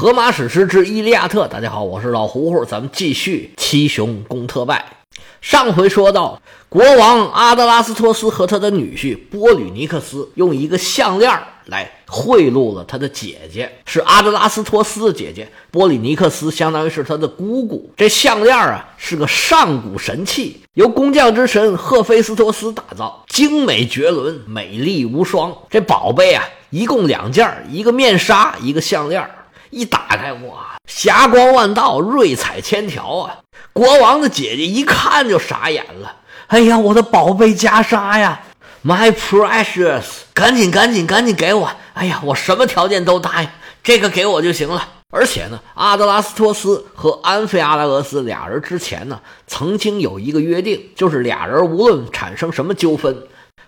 荷马史诗之《伊利亚特》，大家好，我是老胡胡，咱们继续七雄攻特拜。上回说到，国王阿德拉斯托斯和他的女婿波吕尼克斯用一个项链来贿赂了他的姐姐，是阿德拉斯托斯的姐姐波吕尼克斯，相当于是他的姑姑。这项链啊是个上古神器，由工匠之神赫菲斯托斯打造，精美绝伦，美丽无双。这宝贝啊，一共两件，一个面纱，一个项链。一打开，哇，霞光万道，瑞彩千条啊！国王的姐姐一看就傻眼了。哎呀，我的宝贝袈裟呀，My precious，赶紧赶紧赶紧给我！哎呀，我什么条件都答应，这个给我就行了。而且呢，阿德拉斯托斯和安菲阿拉俄斯俩人之前呢，曾经有一个约定，就是俩人无论产生什么纠纷。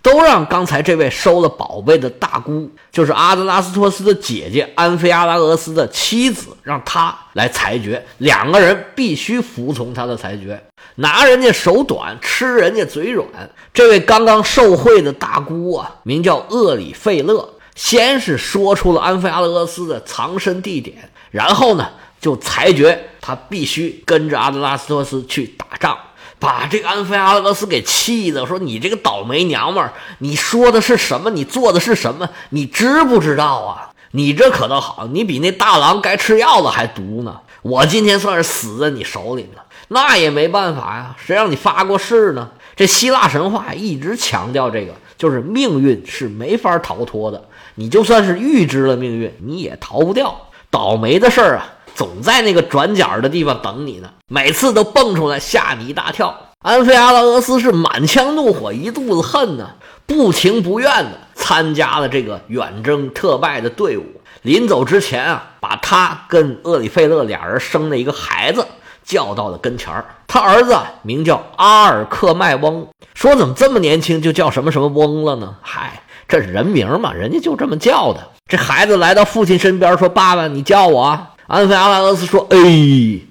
都让刚才这位收了宝贝的大姑，就是阿德拉斯托斯的姐姐安菲阿拉俄斯的妻子，让她来裁决，两个人必须服从他的裁决，拿人家手短，吃人家嘴软。这位刚刚受贿的大姑啊，名叫厄里费勒，先是说出了安菲阿拉俄斯的藏身地点，然后呢，就裁决他必须跟着阿德拉斯托斯去打仗。把这个安菲阿拉俄斯给气的，说：“你这个倒霉娘们儿，你说的是什么？你做的是什么？你知不知道啊？你这可倒好，你比那大郎该吃药的还毒呢！我今天算是死在你手里了，那也没办法呀，谁让你发过誓呢？这希腊神话一直强调这个，就是命运是没法逃脱的，你就算是预知了命运，你也逃不掉。倒霉的事儿啊！”总在那个转角的地方等你呢，每次都蹦出来吓你一大跳。安菲阿拉俄斯是满腔怒火，一肚子恨呢，不情不愿的参加了这个远征特拜的队伍。临走之前啊，把他跟厄里费勒俩人生的一个孩子叫到了跟前儿。他儿子名叫阿尔克迈翁，说怎么这么年轻就叫什么什么翁了呢？嗨，这是人名嘛，人家就这么叫的。这孩子来到父亲身边说：“爸爸，你叫我。”安菲阿拉俄斯说：“哎，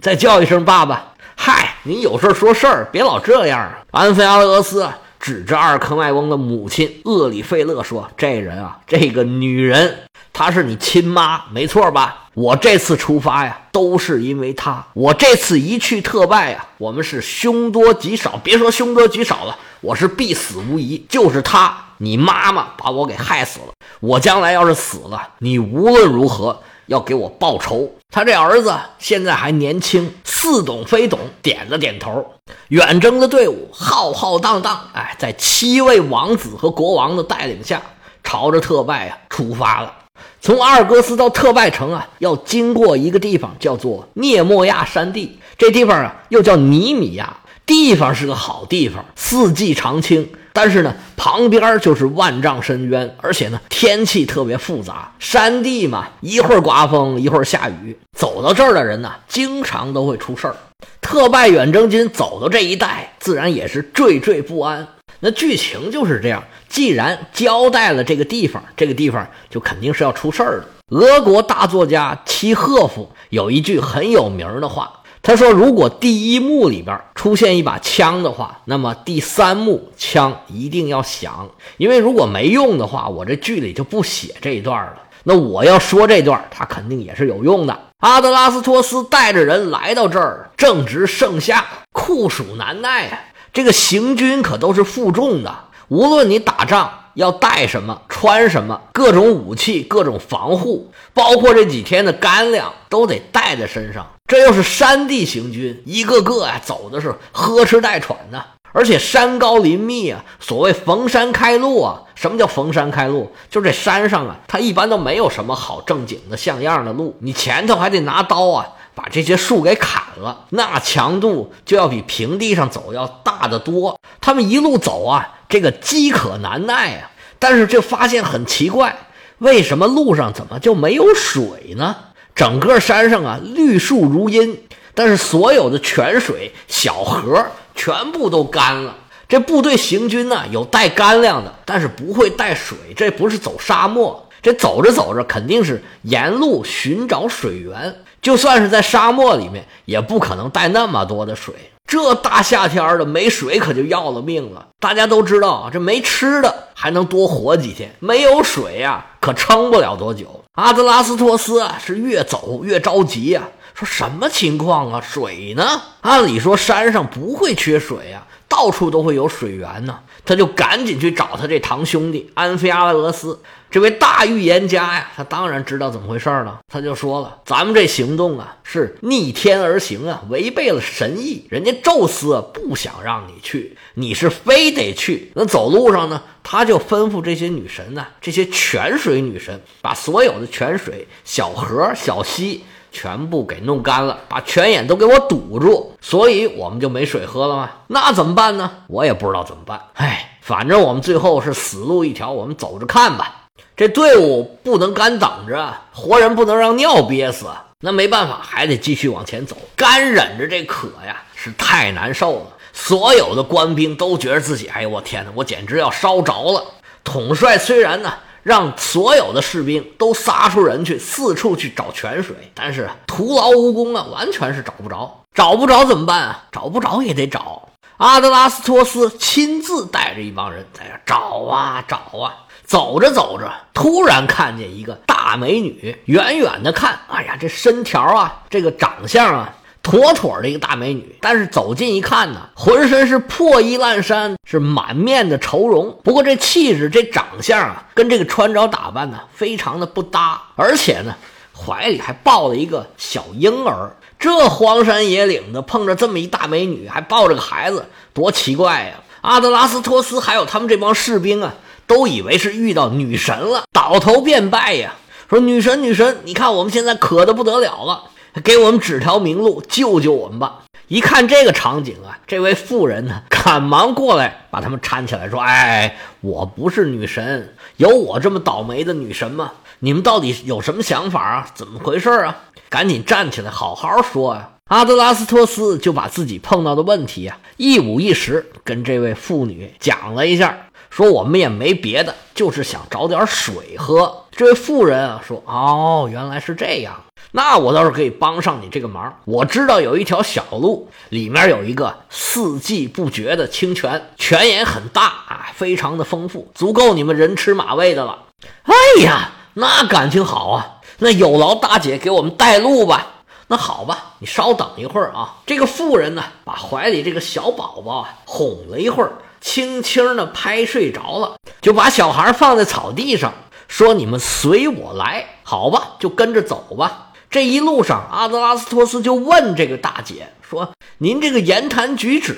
再叫一声爸爸。嗨，你有事说事儿，别老这样啊。”安菲阿拉俄斯指着阿尔克麦翁的母亲厄里费勒说：“这人啊，这个女人，她是你亲妈，没错吧？我这次出发呀，都是因为她。我这次一去特拜呀，我们是凶多吉少。别说凶多吉少了，我是必死无疑。就是她，你妈妈把我给害死了。我将来要是死了，你无论如何。”要给我报仇。他这儿子现在还年轻，似懂非懂，点了点头。远征的队伍浩浩荡荡，哎，在七位王子和国王的带领下，朝着特拜啊出发了。从阿尔戈斯到特拜城啊，要经过一个地方，叫做涅莫亚山地。这地方啊，又叫尼米亚。地方是个好地方，四季常青。但是呢，旁边就是万丈深渊，而且呢，天气特别复杂。山地嘛，一会儿刮风，一会儿下雨。走到这儿的人呢，经常都会出事儿。特拜远征军走到这一带，自然也是惴惴不安。那剧情就是这样：既然交代了这个地方，这个地方就肯定是要出事儿的。俄国大作家契诃夫有一句很有名的话。他说：“如果第一幕里边出现一把枪的话，那么第三幕枪一定要响，因为如果没用的话，我这剧里就不写这一段了。那我要说这段，他肯定也是有用的。”阿德拉斯托斯带着人来到这儿，正值盛夏，酷暑难耐啊！这个行军可都是负重的，无论你打仗。要带什么，穿什么，各种武器，各种防护，包括这几天的干粮，都得带在身上。这又是山地行军，一个个啊走的是呵哧带喘的，而且山高林密啊。所谓逢山开路啊，什么叫逢山开路？就这山上啊，它一般都没有什么好正经的像样的路，你前头还得拿刀啊，把这些树给砍了，那强度就要比平地上走要大得多。他们一路走啊。这个饥渴难耐啊，但是就发现很奇怪，为什么路上怎么就没有水呢？整个山上啊，绿树如茵，但是所有的泉水、小河全部都干了。这部队行军呢，有带干粮的，但是不会带水。这不是走沙漠，这走着走着肯定是沿路寻找水源。就算是在沙漠里面，也不可能带那么多的水。这大夏天的没水可就要了命了。大家都知道，这没吃的还能多活几天，没有水呀，可撑不了多久。阿德拉斯托斯啊，是越走越着急呀，说什么情况啊？水呢？按理说山上不会缺水呀，到处都会有水源呢。他就赶紧去找他这堂兄弟安菲阿拉俄斯。这位大预言家呀，他当然知道怎么回事了。他就说了：“咱们这行动啊，是逆天而行啊，违背了神意。人家宙斯不想让你去，你是非得去。那走路上呢，他就吩咐这些女神呢，这些泉水女神，把所有的泉水、小河、小溪全部给弄干了，把泉眼都给我堵住，所以我们就没水喝了吗？那怎么办呢？我也不知道怎么办。哎，反正我们最后是死路一条，我们走着看吧。”这队伍不能干等着，活人不能让尿憋死。那没办法，还得继续往前走。干忍着这渴呀，是太难受了。所有的官兵都觉得自己，哎呦我天哪，我简直要烧着了。统帅虽然呢，让所有的士兵都撒出人去，四处去找泉水，但是徒劳无功啊，完全是找不着。找不着怎么办啊？找不着也得找。阿德拉斯托斯亲自带着一帮人在这找啊找啊。走着走着，突然看见一个大美女，远远的看，哎呀，这身条啊，这个长相啊，妥妥的一个大美女。但是走近一看呢，浑身是破衣烂衫，是满面的愁容。不过这气质、这长相啊，跟这个穿着打扮呢，非常的不搭。而且呢，怀里还抱了一个小婴儿。这荒山野岭的，碰着这么一大美女，还抱着个孩子，多奇怪呀！阿德拉斯托斯还有他们这帮士兵啊。都以为是遇到女神了，倒头便拜呀！说女神，女神，你看我们现在渴的不得了了，给我们指条明路，救救我们吧！一看这个场景啊，这位妇人呢，赶忙过来把他们搀起来，说：“哎，我不是女神，有我这么倒霉的女神吗？你们到底有什么想法啊？怎么回事啊？赶紧站起来，好好说啊！”阿德拉斯托斯就把自己碰到的问题啊，一五一十跟这位妇女讲了一下。说我们也没别的，就是想找点水喝。这位妇人啊说：“哦，原来是这样，那我倒是可以帮上你这个忙。我知道有一条小路，里面有一个四季不绝的清泉，泉眼很大啊，非常的丰富，足够你们人吃马喂的了。哎呀，那感情好啊！那有劳大姐给我们带路吧。那好吧，你稍等一会儿啊。这个妇人呢，把怀里这个小宝宝啊哄了一会儿。”轻轻的拍睡着了，就把小孩放在草地上，说：“你们随我来，好吧，就跟着走吧。”这一路上，阿德拉斯托斯就问这个大姐说：“您这个言谈举止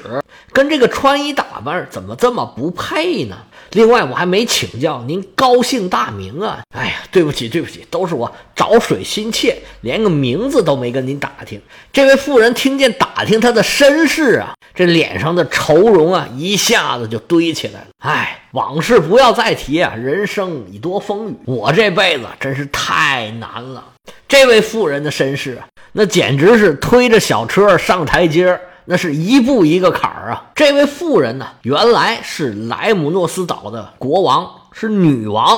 跟这个穿衣打扮怎么这么不配呢？另外，我还没请教您高姓大名啊？哎呀，对不起，对不起，都是我找水心切，连个名字都没跟您打听。”这位妇人听见打听他的身世啊，这脸上的愁容啊一下子就堆起来了。哎，往事不要再提啊，人生已多风雨，我这辈子真是太难了。这位妇人的身世啊，那简直是推着小车上台阶那是一步一个坎儿啊。这位妇人呢，原来是莱姆诺斯岛的国王，是女王。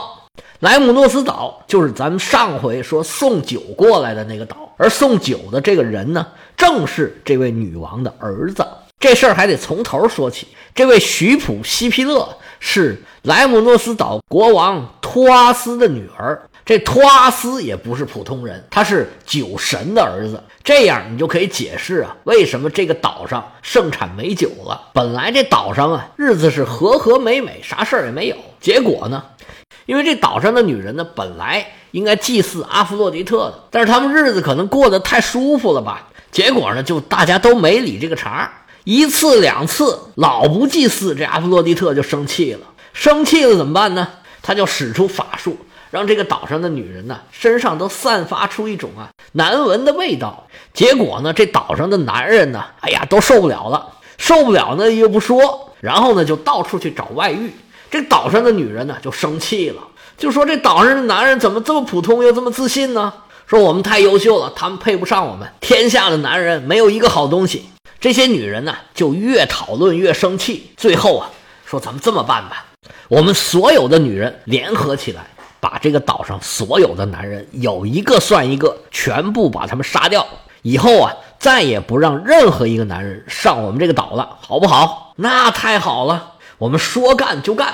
莱姆诺斯岛就是咱们上回说送酒过来的那个岛，而送酒的这个人呢，正是这位女王的儿子。这事儿还得从头说起。这位徐普西皮勒是莱姆诺斯岛国王托阿斯的女儿。这托阿斯也不是普通人，他是酒神的儿子。这样你就可以解释啊，为什么这个岛上盛产美酒了。本来这岛上啊，日子是和和美美，啥事儿也没有。结果呢，因为这岛上的女人呢，本来应该祭祀阿弗洛狄特的，但是他们日子可能过得太舒服了吧。结果呢，就大家都没理这个茬，一次两次老不祭祀，这阿弗洛狄特就生气了。生气了怎么办呢？他就使出法术。让这个岛上的女人呢，身上都散发出一种啊难闻的味道。结果呢，这岛上的男人呢，哎呀，都受不了了，受不了呢又不说，然后呢就到处去找外遇。这岛上的女人呢就生气了，就说这岛上的男人怎么这么普通又这么自信呢？说我们太优秀了，他们配不上我们。天下的男人没有一个好东西。这些女人呢就越讨论越生气，最后啊说咱们这么办吧，我们所有的女人联合起来。这个岛上所有的男人有一个算一个，全部把他们杀掉。以后啊，再也不让任何一个男人上我们这个岛了，好不好？那太好了，我们说干就干。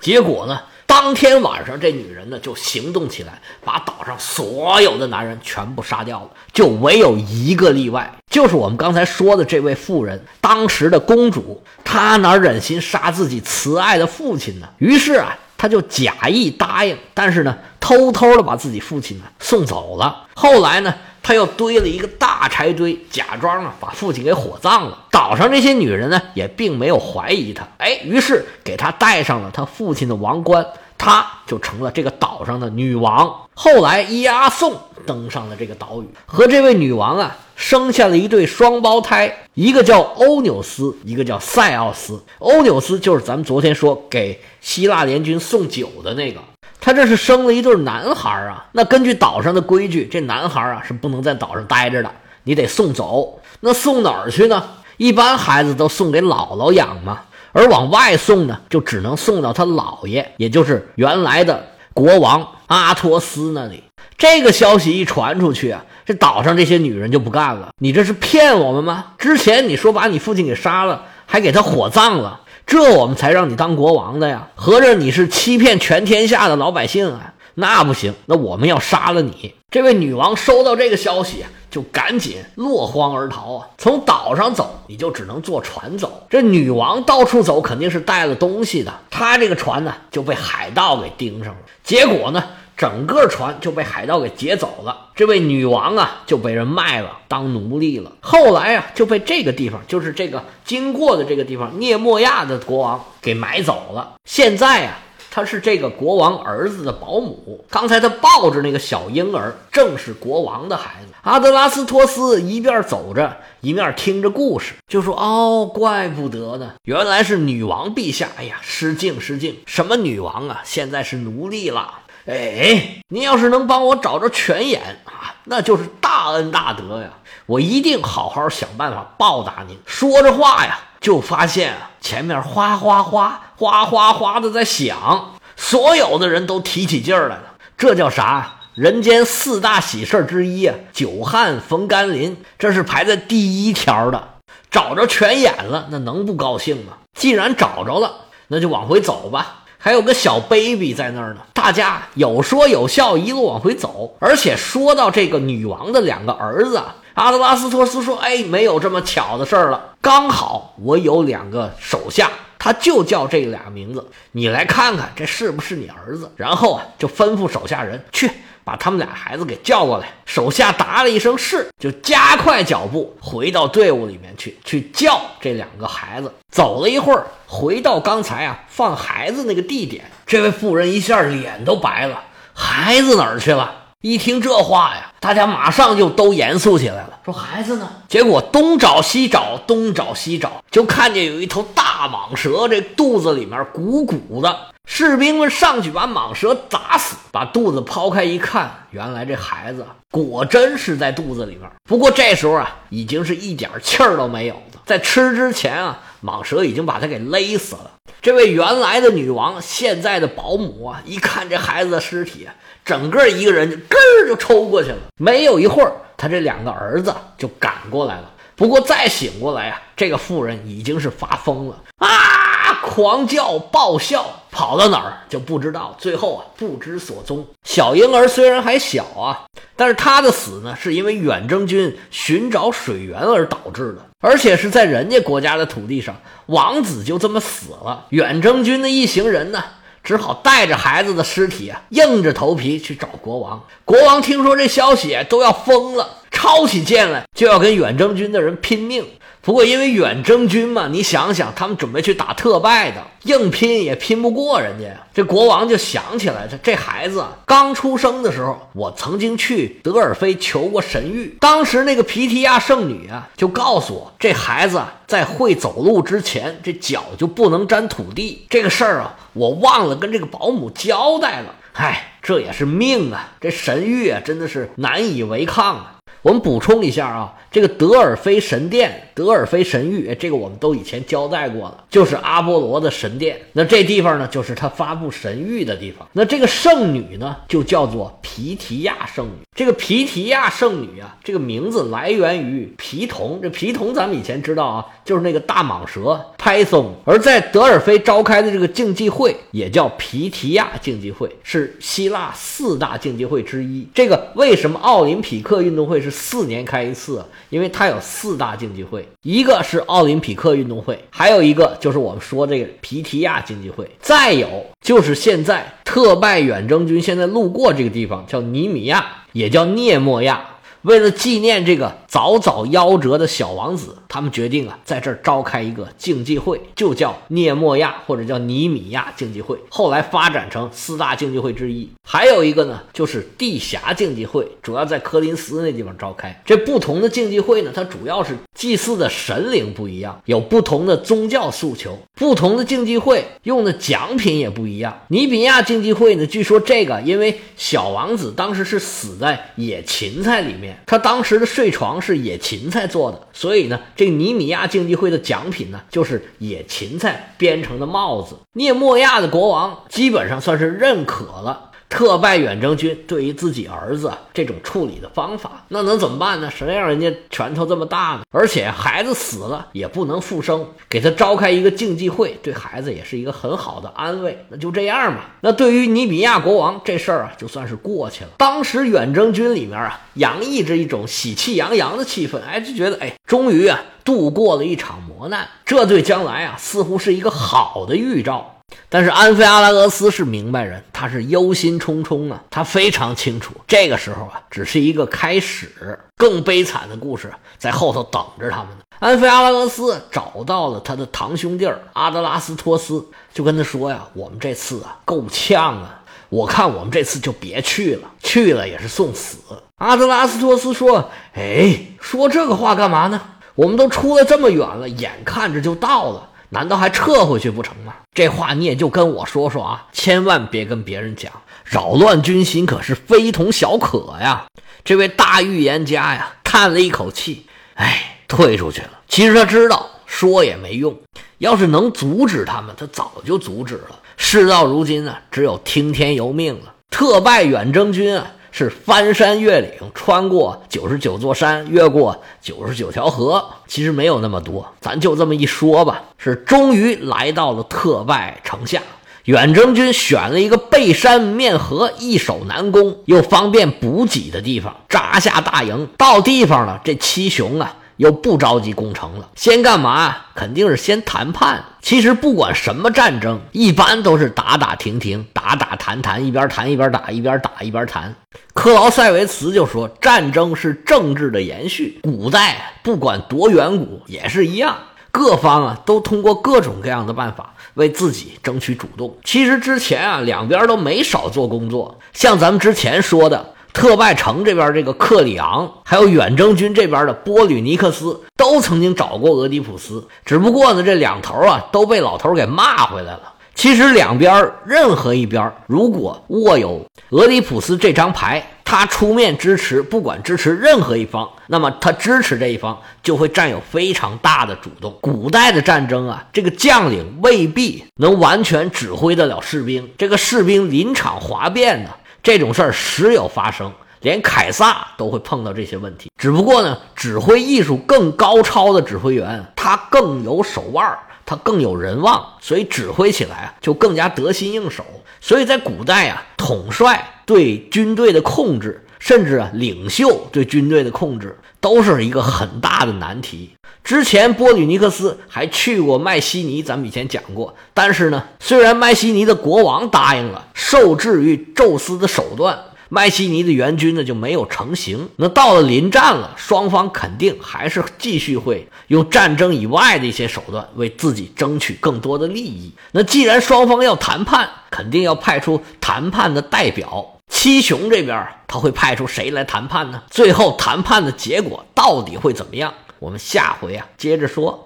结果呢？当天晚上，这女人呢就行动起来，把岛上所有的男人全部杀掉了，就唯有一个例外，就是我们刚才说的这位妇人，当时的公主，她哪忍心杀自己慈爱的父亲呢？于是啊，他就假意答应，但是呢，偷偷的把自己父亲呢送走了。后来呢？他又堆了一个大柴堆，假装啊把父亲给火葬了。岛上这些女人呢，也并没有怀疑他，哎，于是给他戴上了他父亲的王冠，他就成了这个岛上的女王。后来伊阿宋登上了这个岛屿，和这位女王啊生下了一对双胞胎，一个叫欧纽斯，一个叫塞奥斯。欧纽斯就是咱们昨天说给希腊联军送酒的那个。他这是生了一对男孩啊，那根据岛上的规矩，这男孩啊是不能在岛上待着的，你得送走。那送哪儿去呢？一般孩子都送给姥姥养嘛，而往外送呢，就只能送到他姥爷，也就是原来的国王阿托斯那里。这个消息一传出去啊，这岛上这些女人就不干了，你这是骗我们吗？之前你说把你父亲给杀了，还给他火葬了。这我们才让你当国王的呀！合着你是欺骗全天下的老百姓啊？那不行，那我们要杀了你！这位女王收到这个消息，就赶紧落荒而逃啊！从岛上走，你就只能坐船走。这女王到处走，肯定是带了东西的。她这个船呢，就被海盗给盯上了。结果呢？整个船就被海盗给劫走了，这位女王啊就被人卖了当奴隶了。后来啊就被这个地方，就是这个经过的这个地方，涅莫亚的国王给买走了。现在啊，他是这个国王儿子的保姆。刚才他抱着那个小婴儿，正是国王的孩子。阿德拉斯托斯一边走着，一面听着故事，就说：“哦，怪不得呢，原来是女王陛下。哎呀，失敬失敬，什么女王啊，现在是奴隶了。”哎，您要是能帮我找着泉眼啊，那就是大恩大德呀！我一定好好想办法报答您。说着话呀，就发现啊，前面哗哗哗哗哗哗的在响，所有的人都提起劲儿来了。这叫啥？人间四大喜事之一啊，久旱逢甘霖，这是排在第一条的。找着泉眼了，那能不高兴吗？既然找着了，那就往回走吧。还有个小 baby 在那儿呢，大家有说有笑，一路往回走。而且说到这个女王的两个儿子，阿德拉斯托斯说：“哎，没有这么巧的事儿了，刚好我有两个手下，他就叫这俩名字，你来看看这是不是你儿子。”然后啊，就吩咐手下人去。把他们俩孩子给叫过来，手下答了一声是，就加快脚步回到队伍里面去，去叫这两个孩子。走了一会儿，回到刚才啊放孩子那个地点，这位妇人一下脸都白了，孩子哪儿去了？一听这话呀，大家马上就都严肃起来了，说孩子呢？结果东找西找，东找西找，就看见有一头大蟒蛇，这肚子里面鼓鼓的。士兵们上去把蟒蛇砸死，把肚子剖开一看，原来这孩子果真是在肚子里面。不过这时候啊，已经是一点气儿都没有了。在吃之前啊，蟒蛇已经把他给勒死了。这位原来的女王，现在的保姆啊，一看这孩子的尸体，整个一个人就根儿就抽过去了。没有一会儿，他这两个儿子就赶过来了。不过再醒过来呀，这个妇人已经是发疯了啊！狂叫爆笑，跑到哪儿就不知道，最后啊不知所踪。小婴儿虽然还小啊，但是他的死呢，是因为远征军寻找水源而导致的，而且是在人家国家的土地上，王子就这么死了。远征军的一行人呢，只好带着孩子的尸体啊，硬着头皮去找国王。国王听说这消息都要疯了，抄起剑来就要跟远征军的人拼命。不过，因为远征军嘛，你想想，他们准备去打特拜的，硬拼也拼不过人家呀。这国王就想起来，这这孩子刚出生的时候，我曾经去德尔菲求过神谕，当时那个皮提亚圣女啊，就告诉我，这孩子在会走路之前，这脚就不能沾土地。这个事儿啊，我忘了跟这个保姆交代了。唉，这也是命啊，这神谕啊，真的是难以违抗啊。我们补充一下啊，这个德尔菲神殿、德尔菲神域，这个我们都以前交代过了，就是阿波罗的神殿。那这地方呢，就是他发布神谕的地方。那这个圣女呢，就叫做皮提亚圣女。这个皮提亚圣女啊，这个名字来源于皮童。这皮童咱们以前知道啊，就是那个大蟒蛇 Python。而在德尔菲召开的这个竞技会，也叫皮提亚竞技会，是希腊四大竞技会之一。这个为什么奥林匹克运动会是？四年开一次，因为它有四大竞技会，一个是奥林匹克运动会，还有一个就是我们说这个皮提亚竞技会，再有就是现在特拜远征军现在路过这个地方，叫尼米亚，也叫涅莫亚。为了纪念这个早早夭折的小王子，他们决定啊，在这儿召开一个竞技会，就叫涅莫亚或者叫尼米亚竞技会。后来发展成四大竞技会之一。还有一个呢，就是地峡竞技会，主要在科林斯那地方召开。这不同的竞技会呢，它主要是祭祀的神灵不一样，有不同的宗教诉求。不同的竞技会用的奖品也不一样。尼米亚竞技会呢，据说这个因为小王子当时是死在野芹菜里面。他当时的睡床是野芹菜做的，所以呢，这这尼米亚竞技会的奖品呢，就是野芹菜编成的帽子。涅莫亚的国王基本上算是认可了。特拜远征军对于自己儿子这种处理的方法，那能怎么办呢？谁让人家拳头这么大呢？而且孩子死了也不能复生，给他召开一个竞技会，对孩子也是一个很好的安慰。那就这样吧。那对于尼比亚国王这事儿啊，就算是过去了。当时远征军里面啊，洋溢着一种喜气洋洋的气氛，哎，就觉得哎，终于啊，度过了一场磨难，这对将来啊，似乎是一个好的预兆。但是安菲阿拉俄斯是明白人，他是忧心忡忡啊，他非常清楚这个时候啊，只是一个开始，更悲惨的故事在后头等着他们呢。安菲阿拉俄斯找到了他的堂兄弟阿德拉斯托斯，就跟他说呀：“我们这次啊够呛啊，我看我们这次就别去了，去了也是送死。”阿德拉斯托斯说：“哎，说这个话干嘛呢？我们都出来这么远了，眼看着就到了。”难道还撤回去不成吗？这话你也就跟我说说啊，千万别跟别人讲，扰乱军心可是非同小可呀。这位大预言家呀，叹了一口气，哎，退出去了。其实他知道说也没用，要是能阻止他们，他早就阻止了。事到如今呢，只有听天由命了。特拜远征军啊。是翻山越岭，穿过九十九座山，越过九十九条河，其实没有那么多，咱就这么一说吧。是终于来到了特拜城下，远征军选了一个背山面河、易守难攻又方便补给的地方扎下大营。到地方了，这七雄啊。又不着急攻城了，先干嘛？肯定是先谈判。其实不管什么战争，一般都是打打停停，打打谈谈，一边谈一边打，一边打一边谈。克劳塞维茨就说：“战争是政治的延续，古代不管多远古也是一样，各方啊都通过各种各样的办法为自己争取主动。其实之前啊两边都没少做工作，像咱们之前说的。”特拜城这边这个克里昂，还有远征军这边的波吕尼克斯，都曾经找过俄狄浦斯，只不过呢，这两头啊都被老头给骂回来了。其实两边任何一边如果握有俄狄浦斯这张牌，他出面支持，不管支持任何一方，那么他支持这一方就会占有非常大的主动。古代的战争啊，这个将领未必能完全指挥得了士兵，这个士兵临场哗变呢。这种事儿时有发生，连凯撒都会碰到这些问题。只不过呢，指挥艺术更高超的指挥员，他更有手腕，他更有人望，所以指挥起来啊就更加得心应手。所以在古代啊，统帅对军队的控制，甚至啊领袖对军队的控制，都是一个很大的难题。之前波吕尼克斯还去过麦西尼，咱们以前讲过。但是呢，虽然麦西尼的国王答应了受制于宙斯的手段，麦西尼的援军呢就没有成型。那到了临战了，双方肯定还是继续会用战争以外的一些手段为自己争取更多的利益。那既然双方要谈判，肯定要派出谈判的代表。七雄这边他会派出谁来谈判呢？最后谈判的结果到底会怎么样？我们下回啊接着说。